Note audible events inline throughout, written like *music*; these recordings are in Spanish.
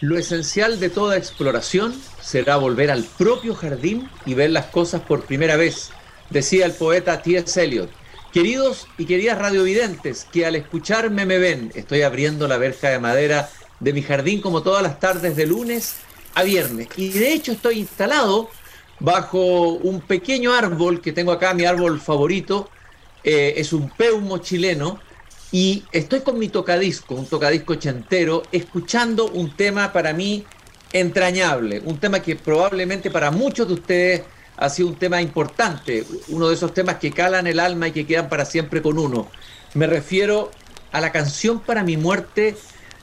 Lo esencial de toda exploración será volver al propio jardín y ver las cosas por primera vez, decía el poeta T.S. Eliot. Queridos y queridas radiovidentes, que al escucharme me ven, estoy abriendo la verja de madera de mi jardín como todas las tardes de lunes a viernes. Y de hecho estoy instalado bajo un pequeño árbol que tengo acá, mi árbol favorito, eh, es un peumo chileno, y estoy con mi tocadisco, un tocadisco chentero, escuchando un tema para mí entrañable, un tema que probablemente para muchos de ustedes ha sido un tema importante, uno de esos temas que calan el alma y que quedan para siempre con uno. Me refiero a la canción para mi muerte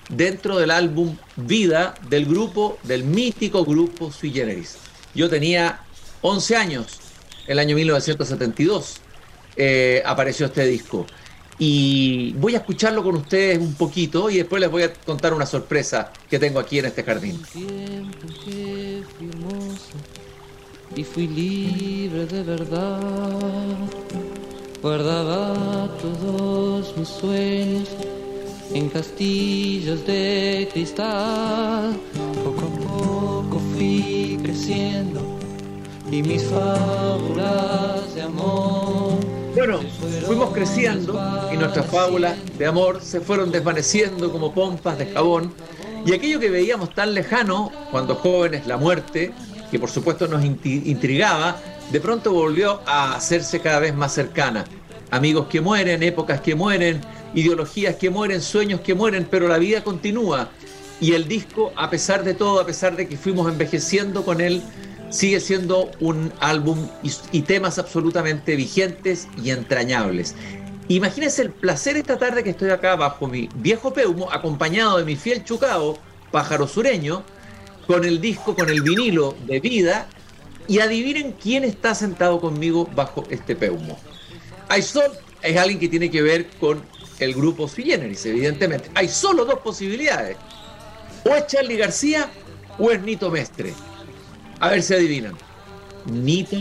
dentro del álbum Vida del grupo, del mítico grupo Sui Generis. Yo tenía 11 años, el año 1972 eh, apareció este disco. Y voy a escucharlo con ustedes un poquito y después les voy a contar una sorpresa que tengo aquí en este jardín. y fui libre de verdad. Guardaba todos mis sueños en castillos de cristal. Poco a poco fui creciendo y mis fábulas de amor bueno, fuimos creciendo y nuestras fábulas de amor se fueron desvaneciendo como pompas de jabón y aquello que veíamos tan lejano cuando jóvenes, la muerte, que por supuesto nos intrigaba, de pronto volvió a hacerse cada vez más cercana. Amigos que mueren, épocas que mueren, ideologías que mueren, sueños que mueren, pero la vida continúa. Y el disco, a pesar de todo, a pesar de que fuimos envejeciendo con él, sigue siendo un álbum y, temas absolutamente vigentes y entrañables. Imagínense el placer esta tarde que estoy acá bajo mi viejo peumo, acompañado de mi fiel chucao, pájaro sureño, con el disco, con el vinilo de vida, y adivinen quién está sentado conmigo bajo este peumo. Aizol es alguien que tiene que ver con el grupo Sui evidentemente. Hay solo dos posibilidades. O es Charlie García o es Nito Mestre. A ver si adivinan. Nito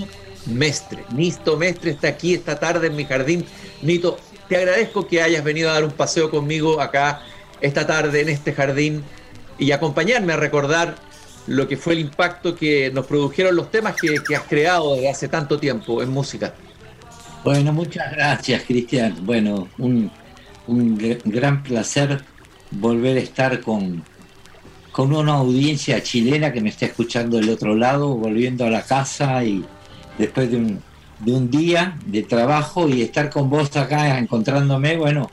Mestre. Nito Mestre está aquí esta tarde en mi jardín. Nito, te agradezco que hayas venido a dar un paseo conmigo acá esta tarde en este jardín y acompañarme a recordar lo que fue el impacto que nos produjeron los temas que, has creado desde hace tanto tiempo en música. Bueno, muchas gracias, Cristian. Bueno, un, un gran placer volver a estar con, con una audiencia chilena que me está escuchando del otro lado, volviendo a la casa y después de un, de un día de trabajo y estar con vos acá encontrándome, bueno,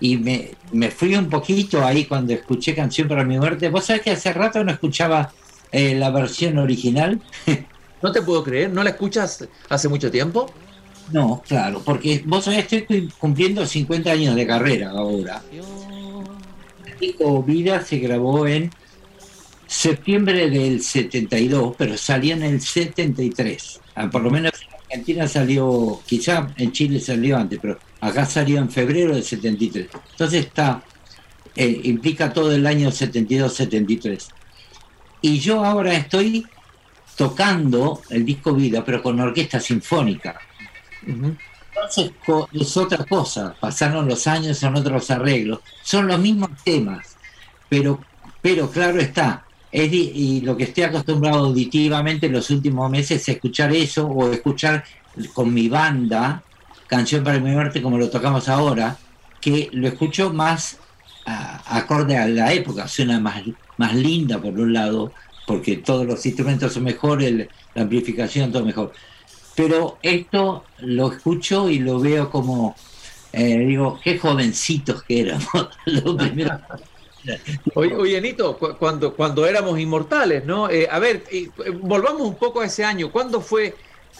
y me, me, fui un poquito ahí cuando escuché Canción para mi muerte. Vos sabés que hace rato no escuchaba eh, la versión original. *laughs* No te puedo creer, ¿no la escuchas hace mucho tiempo? No, claro, porque vos sabés que estoy cumpliendo 50 años de carrera ahora. El disco Vida se grabó en septiembre del 72, pero salió en el 73. Ah, por lo menos en Argentina salió, quizá en Chile salió antes, pero acá salió en febrero del 73. Entonces está, eh, implica todo el año 72-73. Y yo ahora estoy tocando el disco Vida, pero con orquesta sinfónica. Entonces es otra cosa, pasaron los años, son otros arreglos, son los mismos temas, pero, pero claro está, y lo que estoy acostumbrado auditivamente en los últimos meses es escuchar eso o escuchar con mi banda Canción para mi muerte como lo tocamos ahora, que lo escucho más acorde a la época, suena más, más linda por un lado, porque todos los instrumentos son mejores, la amplificación todo mejor. Pero esto lo escucho y lo veo como, eh, digo, qué jovencitos que éramos. *laughs* lo primero Oye, Nito, cuando, cuando éramos inmortales, ¿no? Eh, a ver, eh, volvamos un poco a ese año. ¿Cuándo fue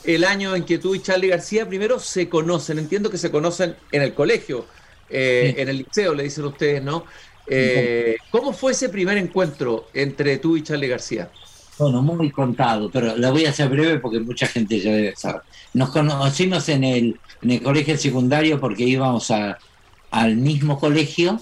el año en que tú y Charlie García primero se conocen? Entiendo que se conocen en el colegio, eh, en el liceo, le dicen ustedes, ¿no? ¿Cómo fue ese primer encuentro entre tú y Charlie García? Bueno, muy contado, pero la voy a hacer breve porque mucha gente ya debe saber. Nos conocimos en el, en el colegio secundario porque íbamos a, al mismo colegio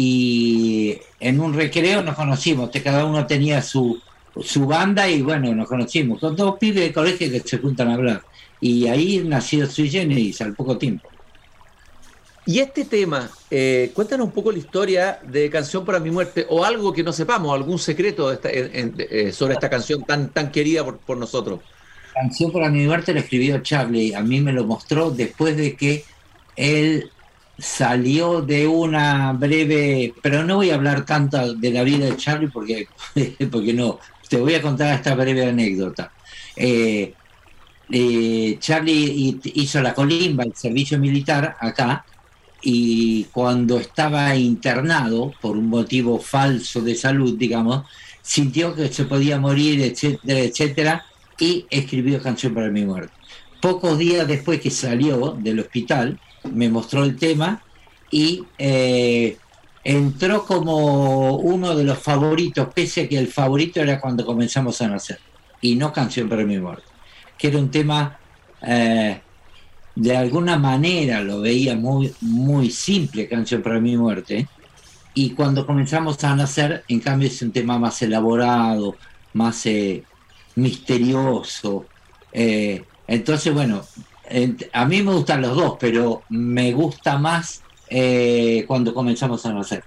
y en un recreo nos conocimos, cada uno tenía su, su banda y bueno, nos conocimos, con dos pibes de colegio que se juntan a hablar. Y ahí nació Sui Generis al poco tiempo. Y este tema, eh, cuéntanos un poco la historia de Canción para mi muerte o algo que no sepamos, algún secreto eh, sobre esta canción tan, tan querida por, nosotros. Canción para mi muerte la escribió Charlie, a mí me lo mostró después de que él salió de una breve, pero no voy a hablar tanto de la vida de Charlie porque, *laughs* porque no, te voy a contar esta breve anécdota. Eh, Charlie hizo la colimba, el servicio militar acá, y cuando estaba internado por un motivo falso de salud, digamos, sintió que se podía morir, etcétera, etcétera, y escribió Canción para mi muerte. Pocos días después que salió del hospital, me mostró el tema y eh, entró como uno de los favoritos, pese a que el favorito era cuando comenzamos a nacer, y no Canción para mi muerte, que era un tema eh, de alguna manera lo veía muy, muy simple, Canción para mi muerte, y cuando comenzamos a nacer, en cambio es un tema más elaborado, más eh, misterioso. Eh, entonces, bueno, a mí me gustan los dos, pero me gusta más eh, cuando comenzamos a nacer.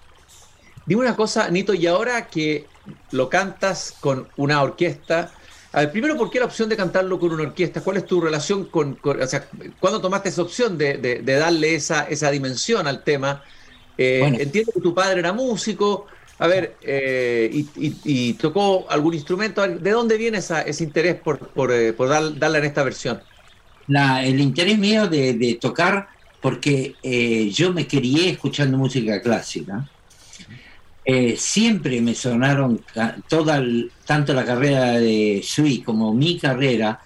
Dime una cosa, Nito, y ahora que lo cantas con una orquesta, a ver, primero, ¿por qué la opción de cantarlo con una orquesta? ¿Cuál es tu relación con, o sea, cuándo tomaste esa opción de, darle esa, esa dimensión al tema? Eh, entiendo que tu padre era músico, a ver, eh, y, tocó algún instrumento. ¿De dónde viene ese interés por, por, eh, darle en esta versión? El interés mío de, tocar, porque yo me crié escuchando música clásica. Eh, siempre me sonaron toda tanto la carrera de Sui como mi carrera,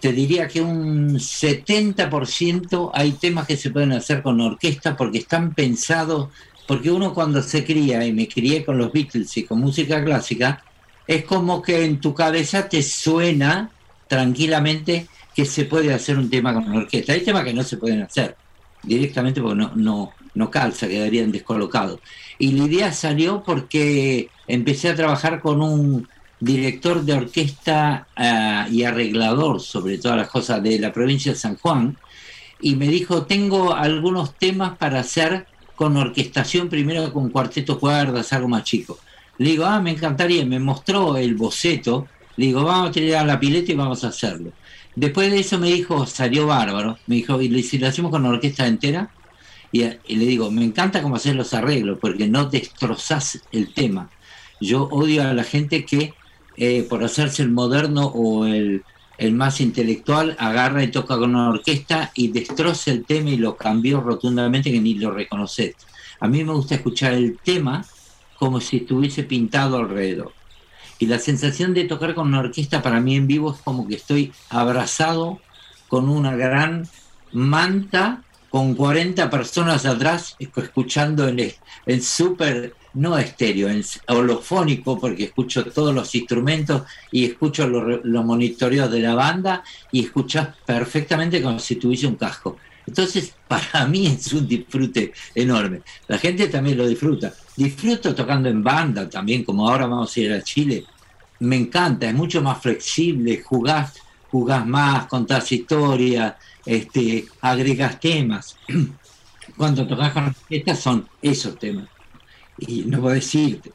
te diría que un 70% hay temas que se pueden hacer con orquesta porque están pensados, porque uno cuando se cría, y me crié con los Beatles y con música clásica, es como que en tu cabeza te suena tranquilamente que se puede hacer un tema con orquesta. Hay temas que no se pueden hacer directamente porque no, no, no calza, quedarían descolocados. Y la idea salió porque empecé a trabajar con un director de orquesta ah, y arreglador sobre todas las cosas de la provincia de San Juan, y me dijo, tengo algunos temas para hacer con orquestación, primero con cuarteto cuerdas, algo más chico. Le digo, ah, me encantaría, me mostró el boceto, le digo, vamos a tirar la pileta y vamos a hacerlo. Después de eso me dijo, salió bárbaro, me dijo, ¿y si lo hacemos con orquesta entera? Y, le digo, me encanta cómo hacer los arreglos, porque no destrozás el tema. Yo odio a la gente que eh, por hacerse el moderno o el, más intelectual agarra y toca con una orquesta y destroza el tema y lo cambió rotundamente que ni lo reconoces. A mí me gusta escuchar el tema como si estuviese pintado alrededor. Y la sensación de tocar con una orquesta para mí en vivo es como que estoy abrazado con una gran manta con 40 personas atrás escuchando en, en súper, no estéreo, en holofónico, porque escucho todos los instrumentos y escucho los, los monitoreos de la banda y escuchas perfectamente como si tuviese un casco. Entonces, *laughs* para mí es un disfrute enorme. La gente también lo disfruta. Disfruto tocando en banda también, como ahora vamos a ir a Chile. Me encanta, es mucho más flexible, jugás, jugás más, contás historias, este, agregas temas. *clears throat* Cuando tocas con orquesta son esos temas. Y no puedo decirte.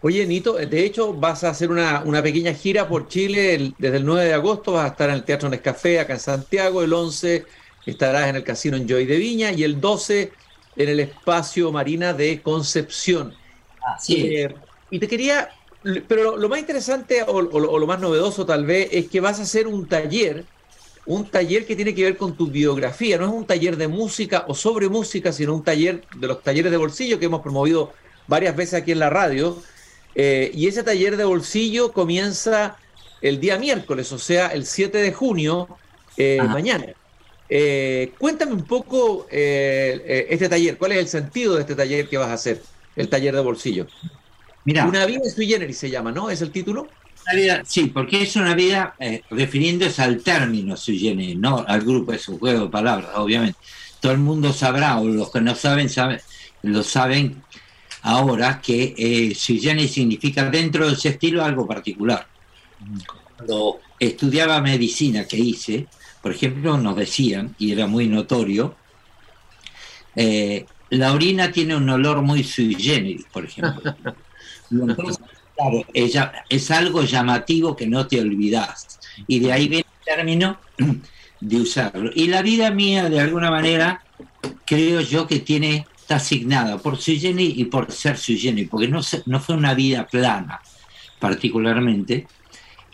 Oye, Nito, de hecho vas a hacer una, pequeña gira por Chile desde el 9 de agosto, vas a estar en el Teatro Nescafé acá en Santiago, el 11 estarás en el Casino Enjoy de Viña y el 12 en el Espacio Marina de Concepción. Así eh, y te quería, pero lo, más interesante o, o, lo más novedoso tal vez es que vas a hacer un taller un taller que tiene que ver con tu biografía. No es un taller de música o sobre música, sino un taller de los talleres de bolsillo que hemos promovido varias veces aquí en la radio. Eh, y ese taller de bolsillo comienza el día miércoles, o sea, el 7 de junio, eh, mañana. Eh, cuéntame un poco este taller, cuál es el sentido de este taller que vas a hacer, el taller de bolsillo. Mira, Una vida sui generis se llama, ¿no? ¿Es el título? sí, porque es una vida eh, refiriéndose al término sui generis, no al grupo, es un juego de palabras, obviamente. Todo el mundo sabrá, o los que no saben, saben lo saben ahora, que eh, sui generis significa dentro de ese estilo algo particular. Cuando estudiaba medicina que hice, por ejemplo, nos decían, y era muy notorio, Eh, la orina tiene un olor muy sui generis, por ejemplo. *laughs* claro, ella, es algo llamativo que no te olvidas. Y de ahí viene el término de usarlo. Y la vida mía, de alguna manera, creo yo que tiene, está asignada por sui generis y por ser sui generis, porque no, no fue una vida plana, particularmente.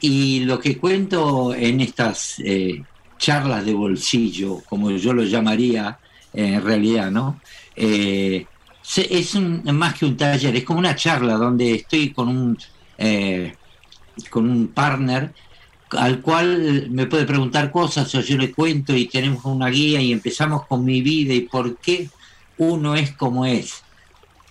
Y lo que cuento en estas eh, charlas de bolsillo, como yo lo llamaría en realidad, ¿no? Eh, es más que un taller, es como una charla donde estoy con un, eh, con un partner al cual me puede preguntar cosas o yo le cuento y tenemos una guía y empezamos con mi vida y por qué uno es como es.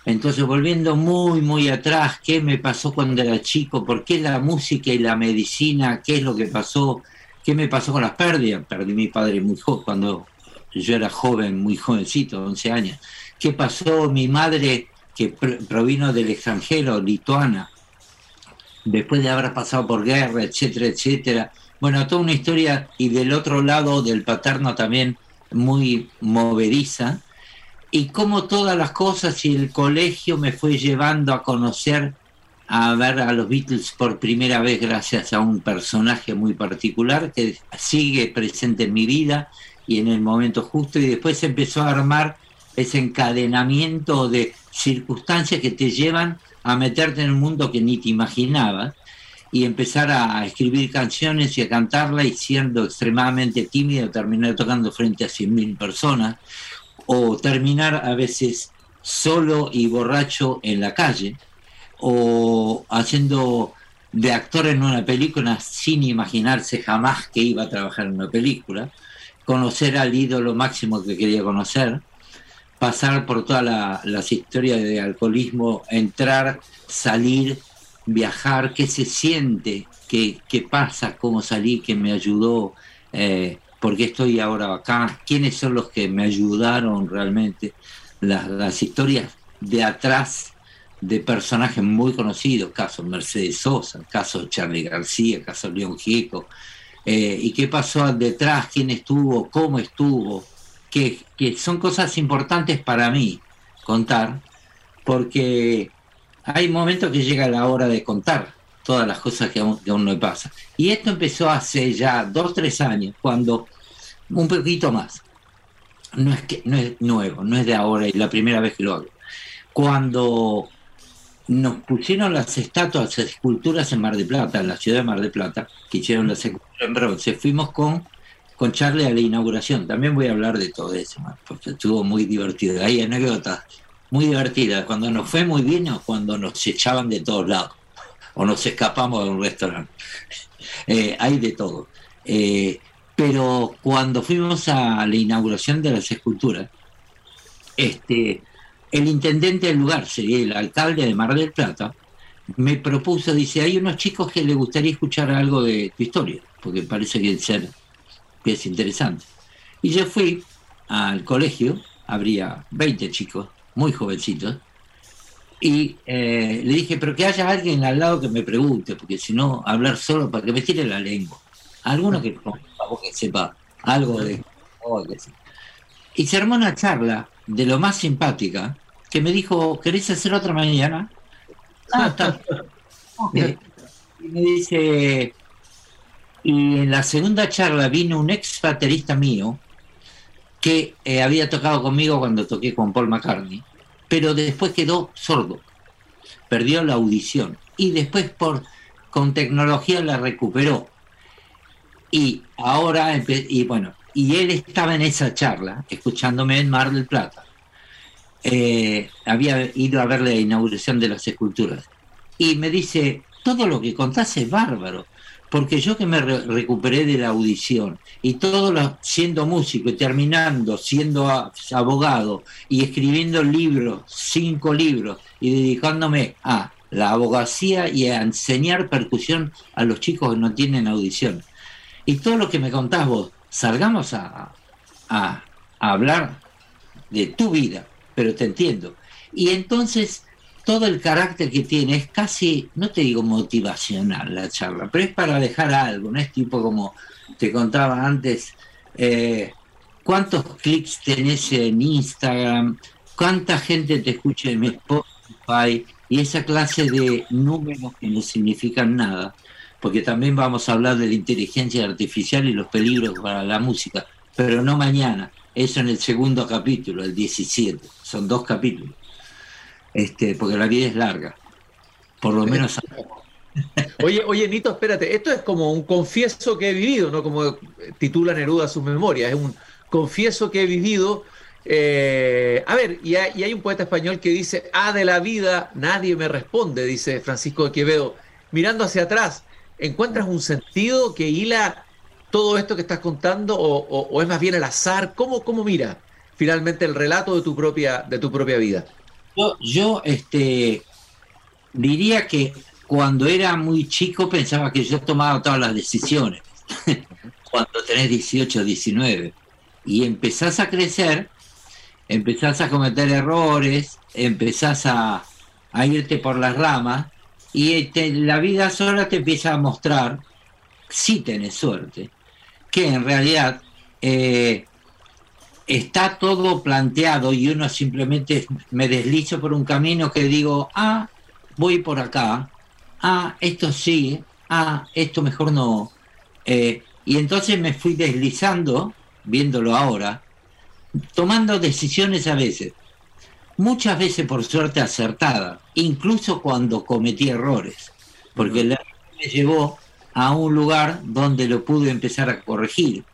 Entonces, volviendo muy, muy atrás, ¿qué me pasó cuando era chico? ¿Por qué la música y la medicina? ¿Qué es lo que pasó? ¿Qué me pasó con las pérdidas? Perdí mi padre muy joven, cuando yo era joven, muy jovencito, 11 años. ¿Qué pasó? Mi madre, que provino del extranjero, lituana, después de haber pasado por guerra, etcétera, etcétera. Bueno, toda una historia, y del otro lado del paterno también muy movediza, y cómo todas las cosas y el colegio me fue llevando a conocer, a ver a los Beatles por primera vez gracias a un personaje muy particular que sigue presente en mi vida y en el momento justo, y después empezó a armar ese encadenamiento de circunstancias que te llevan a meterte en un mundo que ni te imaginabas y empezar a escribir canciones y a cantarla y siendo extremadamente tímido terminar tocando frente a 100.000 personas o terminar a veces solo y borracho en la calle o haciendo de actor en una película sin imaginarse jamás que iba a trabajar en una película, conocer al ídolo máximo que quería conocer, pasar por todas las historias de alcoholismo, entrar, salir, viajar, qué se siente, qué, qué pasa, cómo salí, qué me ayudó, eh, por qué estoy ahora acá, quiénes son los que me ayudaron realmente, las, las historias de atrás de personajes muy conocidos, caso Mercedes Sosa, caso Charlie García, caso León Gieco, eh, y qué pasó detrás, quién estuvo, cómo estuvo, que, son cosas importantes para mí contar, porque hay momentos que llega la hora de contar todas las cosas que aún, que no pasa. Y esto empezó hace ya dos, tres años, cuando, un poquito más, no es, que, no es nuevo, no es de ahora y la primera vez que lo hago. Cuando nos pusieron las estatuas, las esculturas en Mar de Plata, en la ciudad de Mar de Plata, que hicieron las esculturas en bronce, fuimos con con Charlie a la inauguración. También voy a hablar de todo eso, porque estuvo muy divertido. Hay anécdotas muy divertidas, cuando nos fue muy bien o cuando nos echaban de todos lados, o nos escapamos de un restaurante. *laughs* Eh, hay de todo. Eh, pero cuando fuimos a la inauguración de las esculturas, este, el intendente del lugar, sería el alcalde de Mar del Plata, me propuso, dice, hay unos chicos que les gustaría escuchar algo de tu historia, porque parece que ser que es interesante. Y yo fui al colegio, habría 20 chicos, muy jovencitos, y eh, le dije, pero que haya alguien al lado que me pregunte, porque si no, hablar solo para que me tire la lengua. Alguno que, que sepa algo de... Y se armó una charla de lo más simpática, que me dijo, ¿querés hacer otra mañana? Ah, está. *laughs* Y me dice, y en la segunda charla vino un ex baterista mío que eh, había tocado conmigo cuando toqué con Paul McCartney, pero después quedó sordo, perdió la audición y después por con tecnología la recuperó. Y ahora, y bueno, y él estaba en esa charla, escuchándome en Mar del Plata. Eh, había ido a ver la inauguración de las esculturas. Y me dice, todo lo que contás es bárbaro, porque yo que me recuperé de la audición y todo lo, siendo músico y terminando siendo abogado y escribiendo libros, cinco libros y dedicándome a la abogacía y a enseñar percusión a los chicos que no tienen audición. Y todo lo que me contás vos, salgamos a, a hablar de tu vida, pero te entiendo. Y entonces todo el carácter que tiene es casi, no te digo motivacional la charla, pero es para dejar algo, no es tipo como te contaba antes, eh, cuántos clics tenés en Instagram, cuánta gente te escucha en Spotify y esa clase de números que no significan nada, porque también vamos a hablar de la inteligencia artificial y los peligros para la música, pero no mañana, eso en el segundo capítulo, el 17, son dos capítulos, este, porque la vida es larga, por lo menos... Oye, oye, Nito, espérate, esto es como un confieso que he vivido, ¿no? Como titula Neruda sus memorias, es un confieso que he vivido. Eh, a ver, y hay, un poeta español que dice, ah, de la vida nadie me responde, dice Francisco de Quevedo. Mirando hacia atrás, ¿encuentras un sentido que hila todo esto que estás contando o, es más bien el azar? ¿Cómo, ¿Cómo mira finalmente el relato de tu propia, de tu propia vida? Yo, este, diría que cuando era muy chico pensaba que yo tomaba todas las decisiones. *laughs* cuando tenés 18, 19 y empezás a crecer, empezás a cometer errores, empezás a, irte por las ramas y la vida sola te empieza a mostrar, si tenés suerte, que en realidad eh, está todo planteado y uno simplemente me deslizo por un camino que digo, ah, voy por acá, ah, esto sí, ah, esto mejor no. Eh, y entonces me fui deslizando viéndolo ahora, tomando decisiones a veces, muchas veces por suerte acertada, incluso cuando cometí errores, porque la me llevó a un lugar donde lo pude empezar a corregir.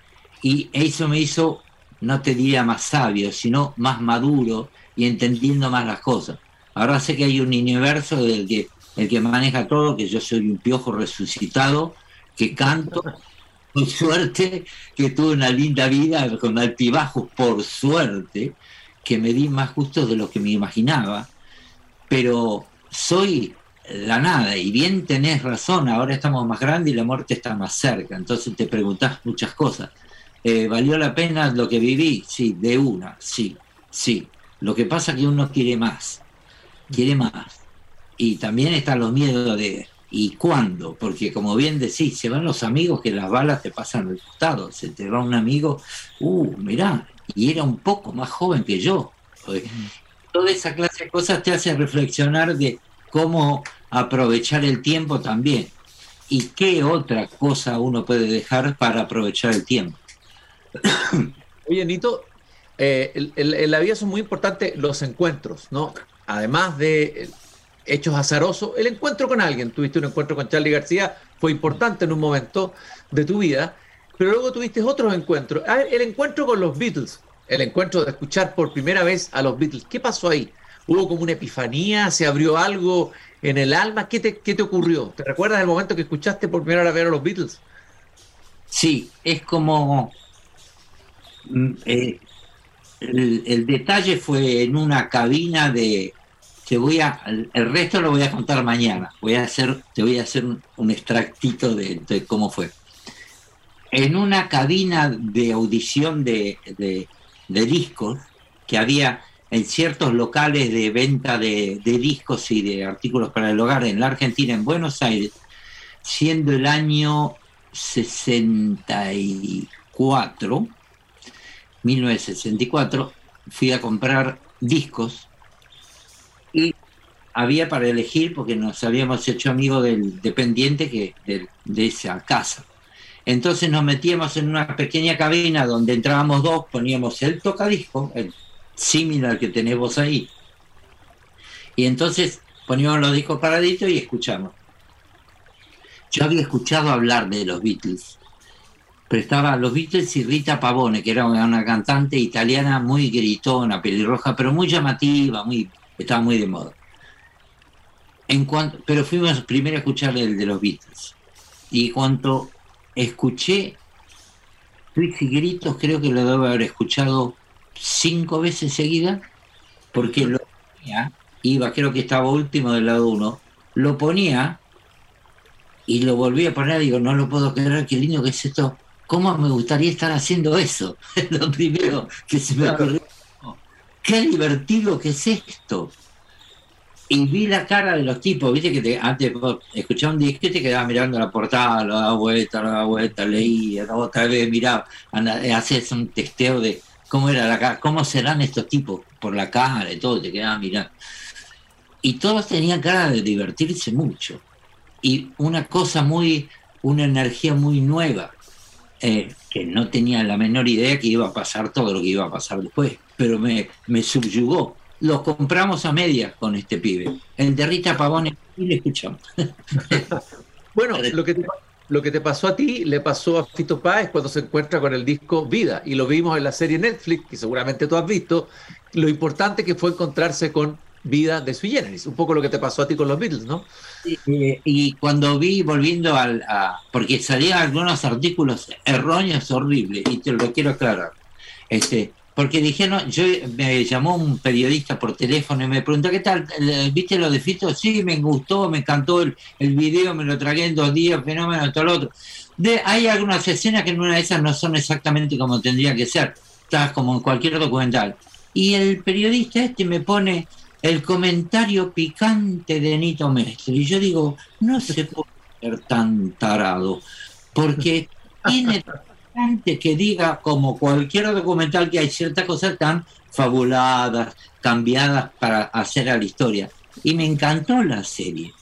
Y eso me hizo, no te diría más sabio, sino más maduro y entendiendo más las cosas. Ahora sé que hay un universo del que el que maneja todo, que yo soy un piojo resucitado, que canto por suerte que tuve una linda vida con altibajos, por suerte, que me di más justo de lo que me imaginaba, pero soy la nada, y bien tenés razón, ahora estamos más grandes y la muerte está más cerca, entonces te preguntás muchas cosas. Eh, ¿Valió la pena lo que viví? Sí, de una, sí, sí. Lo que pasa es que uno quiere más, quiere más. Y también están los miedos de, y cuándo, porque como bien decís, se van los amigos que las balas te pasan al costado, se te va un amigo, uh, mirá, y era un poco más joven que yo. Toda esa clase de cosas te hace reflexionar de cómo aprovechar el tiempo también. ¿Y qué otra cosa uno puede dejar para aprovechar el tiempo? *coughs* Oye, Nito, eh, en la vida son muy importantes los encuentros, ¿no? Además de hechos azarosos, el encuentro con alguien. Tuviste un encuentro con Charlie García, fue importante en un momento de tu vida, pero luego tuviste otros encuentros. el encuentro con los Beatles, el encuentro de escuchar por primera vez a los Beatles. ¿Qué pasó ahí? ¿Hubo como una epifanía? ¿Se abrió algo en el alma? ¿Qué te, qué te ocurrió? ¿Te recuerdas el momento que escuchaste por primera vez a los Beatles? Sí, es como... Mm, eh, el, detalle fue en una cabina de, voy a, el resto lo voy a contar mañana. Voy a hacer, te voy a hacer un, extractito de, cómo fue. En una cabina de audición de, discos que había en ciertos locales de venta de, discos y de artículos para el hogar en la Argentina, en Buenos Aires, siendo el año 64, 1964, fui a comprar discos y había para elegir, porque nos habíamos hecho amigos del dependiente que, de, esa casa. Entonces nos metíamos en una pequeña cabina donde entrábamos dos, poníamos el tocadisco, el similar que tenemos ahí. Y entonces poníamos los discos paraditos y escuchamos. Yo había escuchado hablar de los Beatles, pero estaba los Beatles y Rita Pavone, que era una cantante italiana muy gritona, pelirroja, pero muy llamativa, muy estaba muy de moda. En cuanto, pero fuimos primero a escuchar el de los Beatles. Y cuando escuché y Gritos, creo que lo debo haber escuchado cinco veces seguidas, porque lo ponía, iba, creo que estaba último del lado uno, lo ponía y lo volví a poner, digo, no lo puedo creer, qué lindo que es esto, ¿cómo me gustaría estar haciendo eso? *laughs* lo primero que se me ocurrió qué divertido que es esto. Y vi la cara de los tipos, viste que te, antes escuchaba un disco y te quedabas mirando la portada, lo daba vuelta, lo daba vuelta, leía, otra vez miraba, hacías un testeo de, cómo era la cara, cómo serán estos tipos por la cara y todo, te quedaba mirando. Y todos tenían cara de divertirse mucho. Y una cosa muy, una energía muy nueva, eh, que no tenía la menor idea que iba a pasar todo lo que iba a pasar después, pero me, me subyugó. Los compramos a medias con este pibe. El de Rita Pavone y le escuchamos. *laughs* bueno, lo que, te, lo que te pasó a ti le pasó a Fito Páez cuando se encuentra con el disco Vida, y lo vimos en la serie Netflix, que seguramente tú has visto, lo importante que fue encontrarse con Vida de Sui Generis, un poco lo que te pasó a ti con los Beatles, ¿no? y cuando vi, volviendo al, a, porque salían algunos artículos erróneos, horribles, y te lo quiero aclarar, este, porque dijeron, yo me llamó un periodista por teléfono y me preguntó, ¿qué tal? ¿Viste lo de Fito? Sí, me gustó, me encantó el, el video, me lo tragué en dos días, fenómeno, todo lo otro. De, hay algunas escenas que en una de esas no son exactamente como tendría que ser, está como en cualquier documental. Y el periodista este me pone el comentario picante de Nito Mestre. Y yo digo, no se puede ser tan tarado, porque *laughs* tiene que diga, como cualquier documental, que hay ciertas cosas tan fabuladas, cambiadas para hacer a la historia. Y me encantó la serie,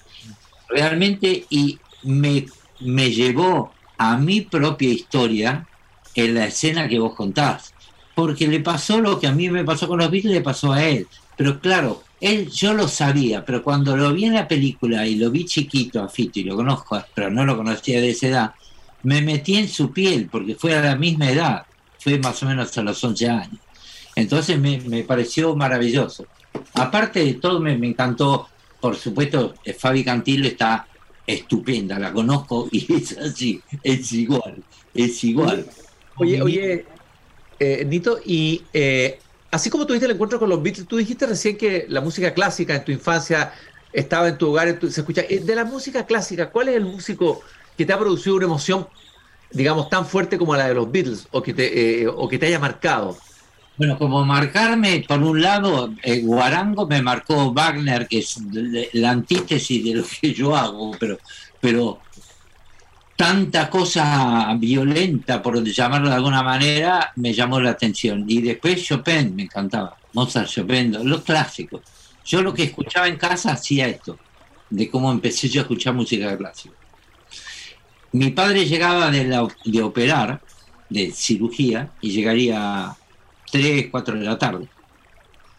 realmente, y me, me llevó a mi propia historia en la escena que vos contás, porque le pasó lo que a mí me pasó con los Beatles, le pasó a él. Pero claro, él yo lo sabía, pero cuando lo vi en la película y lo vi chiquito a Fito y lo conozco, pero no lo conocía de esa edad, me metí en su piel porque fue a la misma edad, fue más o menos a los 11 años. Entonces me, pareció maravilloso. Aparte de todo, me, encantó, por supuesto, eh, Fabi Cantillo está estupenda, la conozco *laughs* y es así, es igual, es igual. Oye, oye, eh, Nito, y eh, así como tuviste el encuentro con los Beatles, tú dijiste recién que la música clásica en tu infancia estaba en tu hogar, se escucha. De la música clásica, ¿cuál es el músico que te ha producido una emoción, digamos, tan fuerte como la de los Beatles o que te, eh, o que te haya marcado? Bueno, como marcarme, por un lado, eh, Guarango me marcó Wagner, que es la antítesis de lo que yo hago, pero, pero tanta cosa violenta, por llamarlo de alguna manera, me llamó la atención. Y después Chopin, me encantaba. Mozart, Chopin, los clásicos. Yo lo que escuchaba en casa hacía esto, de cómo empecé yo a escuchar música clásica. Mi padre llegaba de, de operar, de cirugía, y llegaría a 3, 4 de la tarde,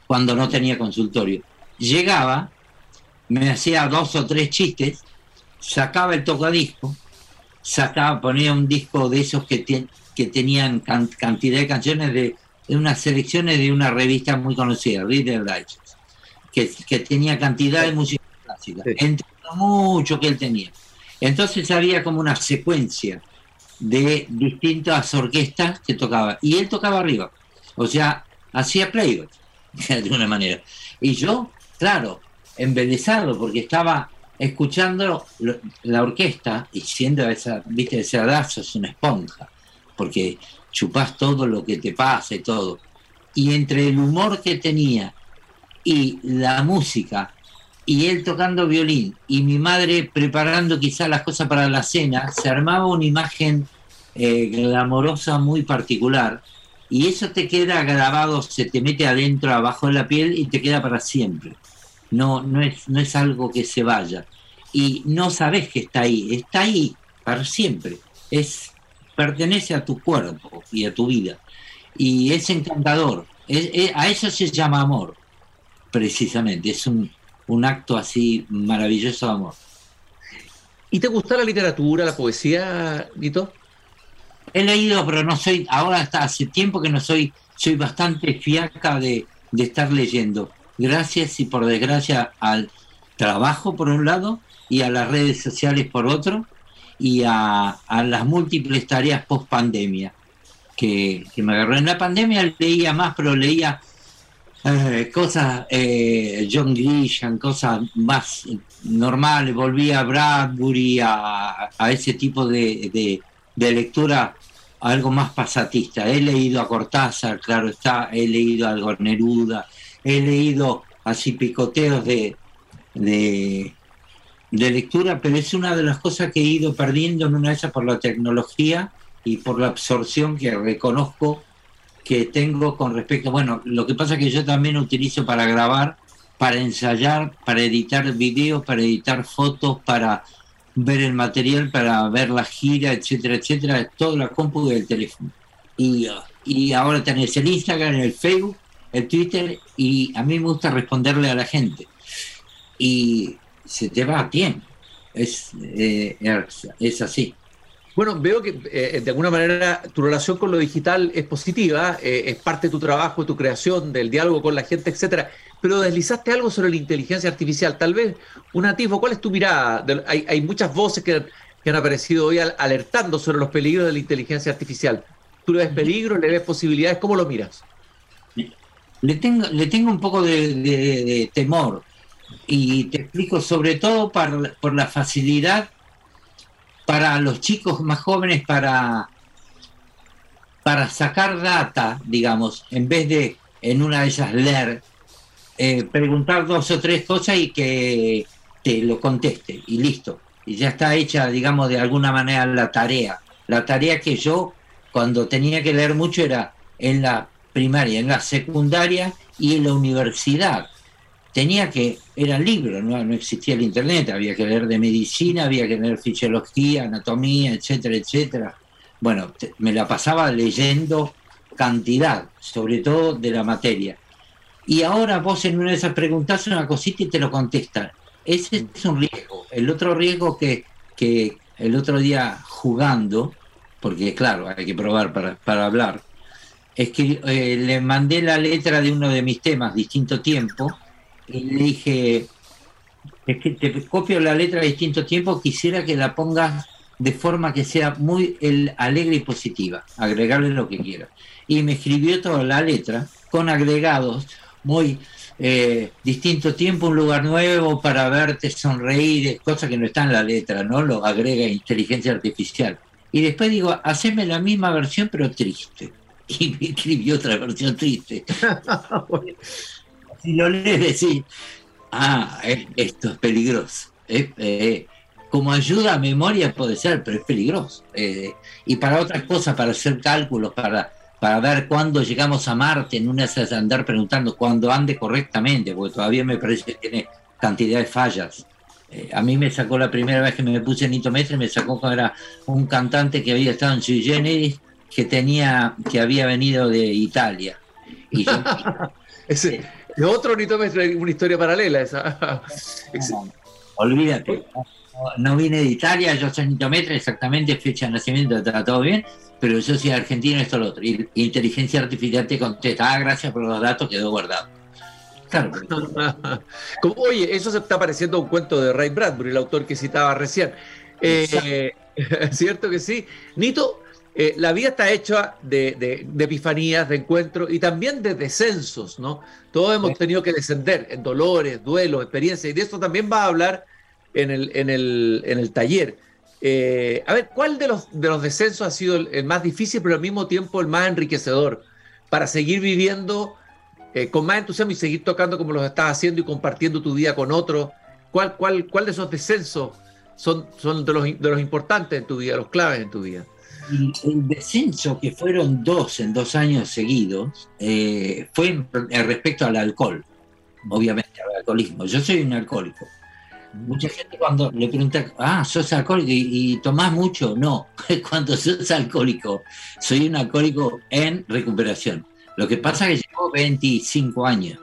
cuando no tenía consultorio. Llegaba, me hacía dos o tres chistes, sacaba el tocadisco, sacaba, ponía un disco de esos que, que tenían cantidad de canciones de, unas selecciones de una revista muy conocida, Reader Digest, que, que tenía cantidad de música clásica, entre mucho que él tenía. Entonces había como una secuencia de distintas orquestas que tocaba. Y él tocaba arriba. O sea, hacía playback, *laughs* de una manera. Y yo, claro, embelesado, porque estaba escuchando la orquesta y siendo esa, viste, ese abrazo es una esponja, porque chupás todo lo que te pasa y todo. Y entre el humor que tenía y la música y él tocando violín y mi madre preparando quizás las cosas para la cena, se armaba una imagen eh, glamorosa muy particular y eso te queda grabado, se te mete adentro, abajo de la piel y te queda para siempre. No, no, es, no es algo que se vaya. Y no sabes que está ahí, está ahí para siempre. Es, pertenece a tu cuerpo y a tu vida. Y es encantador. a eso se llama amor, precisamente. Es un, un acto así maravilloso de amor. ¿Y te gusta la literatura, la poesía, Vito? He leído, pero no soy, ahora hasta hace tiempo que no soy, soy bastante fiaca de, estar leyendo. Gracias y por desgracia al trabajo por un lado y a las redes sociales por otro y a, las múltiples tareas post pandemia que, que me agarró. En la pandemia leía más, pero leía eh, cosas, eh, John Grisham, cosas más normales, volví a Bradbury, a, ese tipo de, lectura algo más pasatista. He leído a Cortázar, claro está, he leído a Neruda, he leído así picoteos de, de, de, lectura, pero es una de las cosas que he ido perdiendo en una de por la tecnología y por la absorción que reconozco que tengo con respecto, bueno, lo que pasa es que yo también utilizo para grabar, para ensayar, para editar videos, para editar fotos, para ver el material, para ver la gira, etcétera, etcétera, todo la compu del teléfono. Y, y ahora tenés el Instagram, el Facebook, el Twitter, y a mí me gusta responderle a la gente. Y se te va a tiempo. Es, eh, es así. Bueno, veo que eh, de alguna manera tu relación con lo digital es positiva, eh, es parte de tu trabajo, de tu creación, del diálogo con la gente, etcétera. Pero deslizaste algo sobre la inteligencia artificial. Tal vez un atisbo, ¿cuál es tu mirada? hay, muchas voces que, han aparecido hoy alertando sobre los peligros de la inteligencia artificial. ¿Tú le ves peligro, le ves posibilidades? ¿Cómo lo miras? Le tengo, le tengo un poco de, temor y te explico sobre todo por la facilidad para los chicos más jóvenes para, para sacar data, digamos, en vez de en una de esas leer, eh, preguntar dos o tres cosas y que te lo conteste y listo. Y ya está hecha, digamos, de alguna manera la tarea. La tarea que yo, cuando tenía que leer mucho, era en la primaria, en la secundaria y en la universidad tenía que, era libro, ¿no? no existía el internet, había que leer de medicina, había que leer fisiología, anatomía, etcétera, etcétera. Bueno, me la pasaba leyendo cantidad, sobre todo de la materia. Y ahora vos en una de esas preguntas una cosita y te lo contestan. Ese es un riesgo. El otro riesgo que, que el otro día jugando, porque claro, hay que probar para, para hablar, es que eh, le mandé la letra de uno de mis temas, Distinto Tiempo, y le dije, te copio la letra de distinto tiempo, quisiera que la pongas de forma que sea muy el, alegre y positiva, agregarle lo que quieras. Y me escribió toda la letra con agregados muy eh, distinto tiempo, un lugar nuevo para verte sonreír, cosa que no está en la letra, ¿no? Lo agrega inteligencia artificial. Y después digo, haceme la misma versión pero triste. *laughs* Y me escribió otra versión triste. *laughs* si lo lees decís, ah, esto es peligroso. Eh, como ayuda a memoria puede ser, pero es peligroso. Eh, y para otras cosas, para hacer cálculos, para, para ver cuándo llegamos a Marte, en una de andar preguntando cuándo ande correctamente, porque todavía me parece que tiene cantidad de fallas. Eh, a mí me sacó la primera vez que me puse en Nitometre, me sacó cuando era un cantante que había estado en Sui Generis, que tenía, que había venido de Italia. Y *laughs* Ese, de otro nitometre, una historia paralela esa. *laughs* olvídate. No, vine de Italia, yo soy nitometre, exactamente fecha de nacimiento, está todo bien, pero yo soy argentino, esto lo otro. Y inteligencia artificial te contesta, ah, gracias por los datos, quedó guardado. Claro. *laughs* oye, eso se está pareciendo a un cuento de Ray Bradbury, el autor que citaba recién. Eh, *laughs* ¿Cierto que sí? Nito, eh, la vida está hecha de, epifanías, de encuentros y también de descensos, ¿no? Todos hemos tenido que descender en dolores, duelos, experiencias, y de esto también va a hablar en el, en el, taller. Eh, a ver, ¿cuál de los, de los descensos ha sido el, más difícil, pero al mismo tiempo el más enriquecedor para seguir viviendo eh, con más entusiasmo y seguir tocando como lo estás haciendo y compartiendo tu vida con otros? ¿Cuál, cuál, cuál de esos descensos son, son de, los, de los importantes en tu vida, los claves en tu vida? El descenso, que fueron dos en dos años seguidos, eh, fue respecto al alcohol, obviamente al alcoholismo. Yo soy un alcohólico. Mucha gente cuando le pregunta, ah, sos alcohólico y, tomás mucho, no, *laughs* cuando sos alcohólico, soy un alcohólico en recuperación. Lo que pasa es que llevo 25 años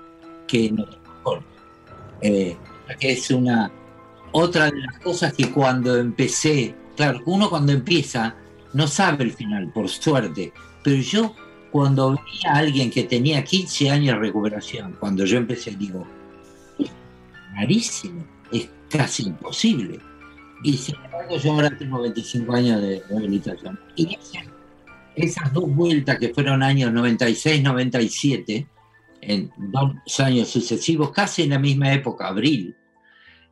que no tomo alcohol. Eh, que es una otra de las cosas que cuando empecé, claro, uno cuando empieza no sabe el final, por suerte. Pero yo, cuando vi a alguien que tenía 15 años de recuperación, cuando yo empecé, digo, es rarísimo, es casi imposible. Y sin embargo, yo ahora tengo 25 años de rehabilitación. Y esas, dos vueltas que fueron años 96, 97, en dos años sucesivos, casi en la misma época, abril,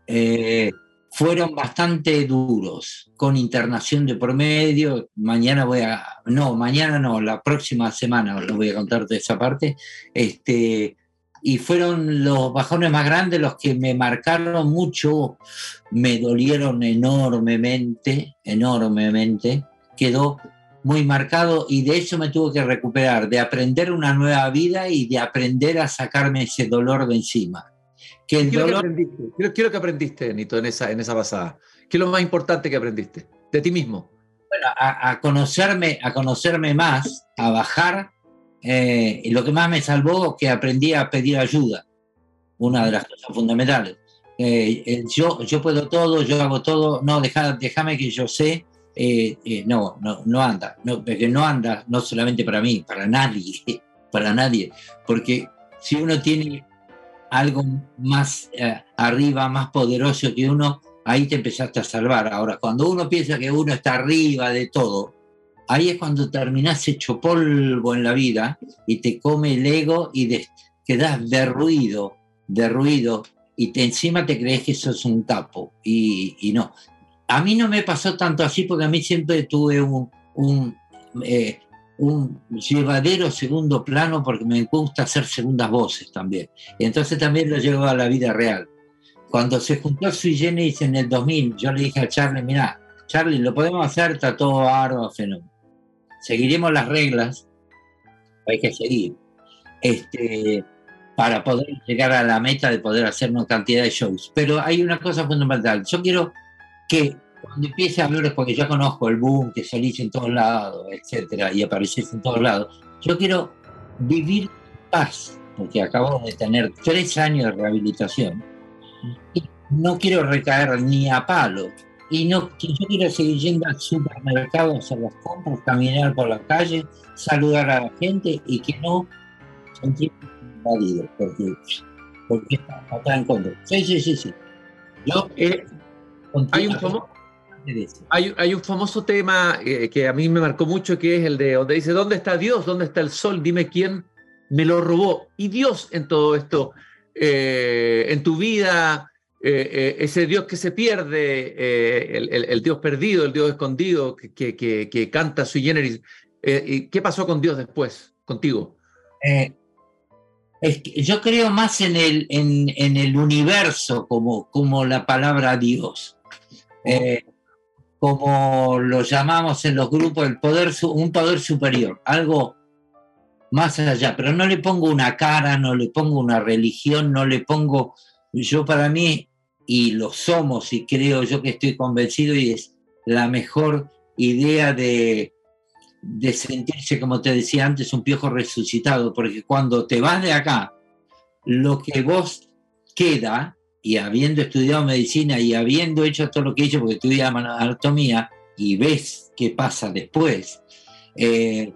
eh, fueron bastante duros, con internación de promedio. Mañana voy a, no, mañana no, la próxima semana lo voy a contar de esa parte. Este, y fueron los bajones más grandes los que me marcaron mucho, me dolieron enormemente, enormemente. Quedó muy marcado y de eso me tuve que recuperar, de aprender una nueva vida y de aprender a sacarme ese dolor de encima. Que el ¿Qué, dolor... que aprendiste? ¿Qué, que aprendiste, Nito, en esa, en esa pasada? ¿Qué es lo más importante que aprendiste de ti mismo? Bueno, a, conocerme, a conocerme más, a bajar. Eh, y lo que más me salvó que aprendí a pedir ayuda, una de las cosas fundamentales. Eh, yo, yo puedo todo, yo hago todo, no, déjame que yo sé, eh, no, no, no anda, no, porque no anda no solamente para mí, para nadie, *laughs* para nadie, porque si uno tiene algo más arriba, más poderoso que uno, ahí te empezaste a salvar. Ahora, cuando uno piensa que uno está arriba de todo, ahí es cuando terminás hecho polvo en la vida y te come el ego y de, quedás derruido, derruido, y te, encima te crees que sos un capo. Y, no. A mí no me pasó tanto así porque a mí siempre tuve un, un, eh, un llevadero segundo plano porque me gusta hacer segundas voces también. Entonces también lo llevo a la vida real. Cuando se juntó Sui Generis en el 2000, yo le dije a Charlie, mira, Charlie, lo podemos hacer, está todo arduo, fenómeno. Seguiremos las reglas, hay que seguir, este, para poder llegar a la meta de poder hacer una cantidad de shows. Pero hay una cosa fundamental. Yo quiero que cuando empiece a hablar, porque yo conozco el boom, que salís en todos lados, etcétera, y apareces en todos lados, yo quiero vivir paz, porque acabo de tener tres años de rehabilitación no quiero recaer ni a palo. Y no, yo quiero seguir yendo al supermercado a hacer las compras, caminar por la calle, saludar a la gente y que no sentirme invadido, porque, porque está, en contra. Sí, sí, sí, sí. Yo, eh, hay, un famoso, hay, hay, un famoso tema eh, que a mí me marcó mucho, que es el de donde dice, ¿dónde está Dios? ¿Dónde está el sol? Dime quién me lo robó. Y Dios en todo esto eh, en tu vida, eh, ese Dios que se pierde, el, Dios perdido, el Dios escondido, que, que, canta sui generis. ¿Qué pasó con Dios después, contigo? yo creo más en el, en, el universo como, como la palabra Dios. Como lo llamamos en los grupos, el poder, un poder superior, algo más allá, pero no le pongo una cara, no le pongo una religión, no le pongo, yo para mí, y lo somos, y creo yo que estoy convencido, y es la mejor idea de, de sentirse, como te decía antes, un piojo resucitado, porque cuando te vas de acá, lo que vos queda, y habiendo estudiado medicina y habiendo hecho todo lo que he hecho, porque estudié anatomía, y ves qué pasa después, eh,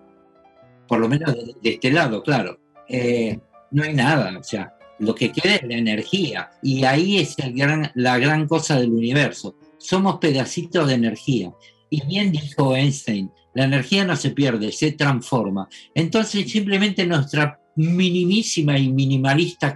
por lo menos de, este lado, claro. Eh, no hay nada, o sea, lo que queda es la energía, y ahí es gran, la gran cosa del universo. Somos pedacitos de energía. Y bien dijo Einstein, la energía no se pierde, se transforma. Entonces simplemente nuestra minimísima y minimalista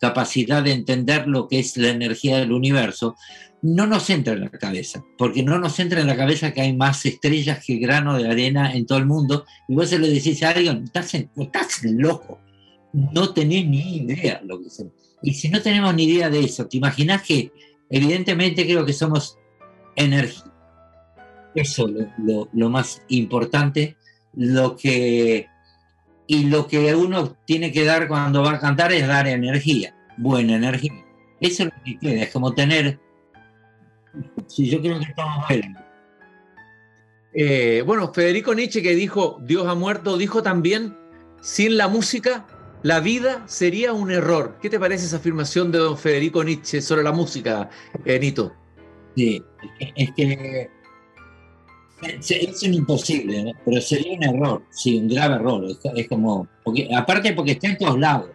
capacidad de entender lo que es la energía del universo no nos entra en la cabeza, porque no nos entra en la cabeza que hay más estrellas que grano de arena en todo el mundo, y vos se decís a alguien, estás, estás loco, no tenés ni idea lo que. Y si no tenemos ni idea de eso, ¿te imaginas que evidentemente creo que somos energía? Eso es lo, lo más importante, lo que... Y lo que uno tiene que dar cuando va a cantar es dar energía, buena energía. Eso es lo que queda, es como tener Sí, yo creo que estamos eh, bueno, Federico Nietzsche que dijo, Dios ha muerto, dijo también, sin la música, la vida sería un error. ¿Qué te parece esa afirmación de don Federico Nietzsche sobre la música, eh, Nito? Sí, es que es un imposible, pero sería un error, sí, un grave error. Es, como, aparte porque está en todos lados.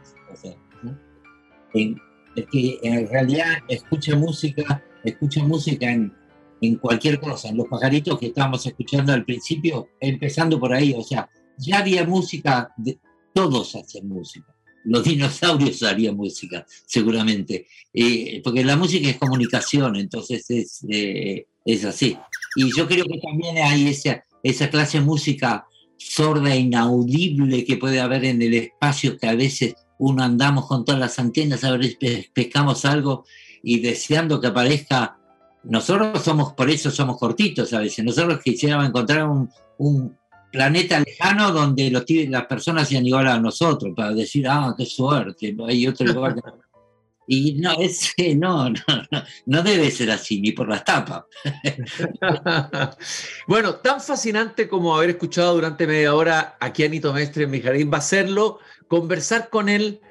es que en realidad escucha música escucha música en, en cualquier cosa, en los pajaritos que estábamos escuchando al principio, empezando por ahí, o sea, ya había música, de, todos hacen música. Los dinosaurios harían música, seguramente, eh, porque la música es comunicación, entonces es, eh, es así. Y yo creo que también hay esa, esa clase de música sorda inaudible que puede haber en el espacio que a veces uno andamos con todas las antenas a ver pescamos algo y deseando que aparezca. Nosotros somos, por eso somos cortitos a veces. Nosotros quisiéramos encontrar un, planeta lejano donde los, las personas se han igual a nosotros para decir, ah, qué suerte, hay otro lugar. *laughs* Y no, ese, *laughs* no, no, no, no debe ser así, ni por las tapas. *laughs* bueno, tan fascinante como haber escuchado durante media hora aquí a Nito Mestre en mi jardín, va a serlo conversar con él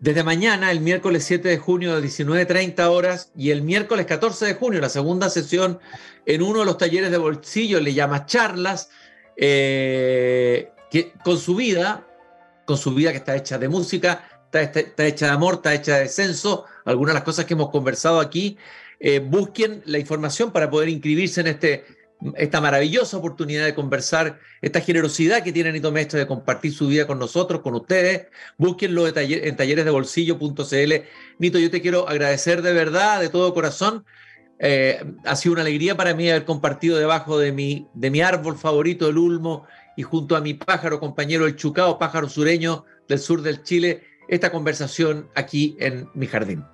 desde mañana, el miércoles 7 de junio de 19.30 horas y el miércoles 14 de junio, la segunda sesión en uno de los talleres de bolsillo, le llama charlas, eh, que, con su vida, con su vida que está hecha de música, está, hecha de amor, está hecha de descenso, algunas de las cosas que hemos conversado aquí. Eh, busquen la información para poder inscribirse en este, esta maravillosa oportunidad de conversar, esta generosidad que tiene Nito Mestre de compartir su vida con nosotros, con ustedes. Búsquenlo en talleresdebolsillo.cl. Nito, yo te quiero agradecer de verdad, de todo corazón. Eh, ha sido una alegría para mí haber compartido debajo de mi, de mi árbol favorito, el ulmo, y junto a mi pájaro compañero, el chucao, pájaro sureño del sur del Chile, esta conversación aquí en mi jardín.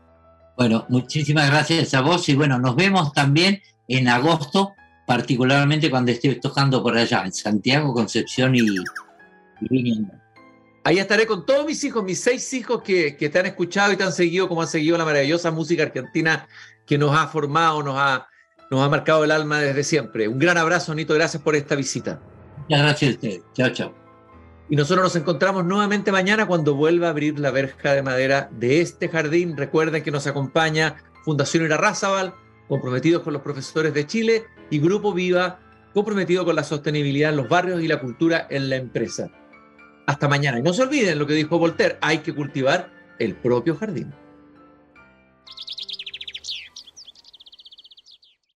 Bueno, muchísimas gracias a vos y bueno, nos vemos también en agosto, particularmente cuando esté tocando por allá, en Santiago, Concepción y, y Ahí estaré con todos mis hijos, mis seis hijos que, que te han escuchado y te han seguido, como han seguido la maravillosa música argentina que nos ha formado, nos ha, nos ha marcado el alma desde siempre. Un gran abrazo, Nito, gracias por esta visita. Muchas gracias a usted. Chao, chao. Y nosotros nos encontramos nuevamente mañana cuando vuelva a abrir la verja de madera de este jardín. Recuerden que nos acompaña Fundación Irarrázaval, comprometidos con los profesores de Chile, y Grupo Viva, comprometido con la sostenibilidad en los barrios y la cultura en la empresa. Hasta mañana. Y no se olviden lo que dijo Voltaire, hay que cultivar el propio jardín.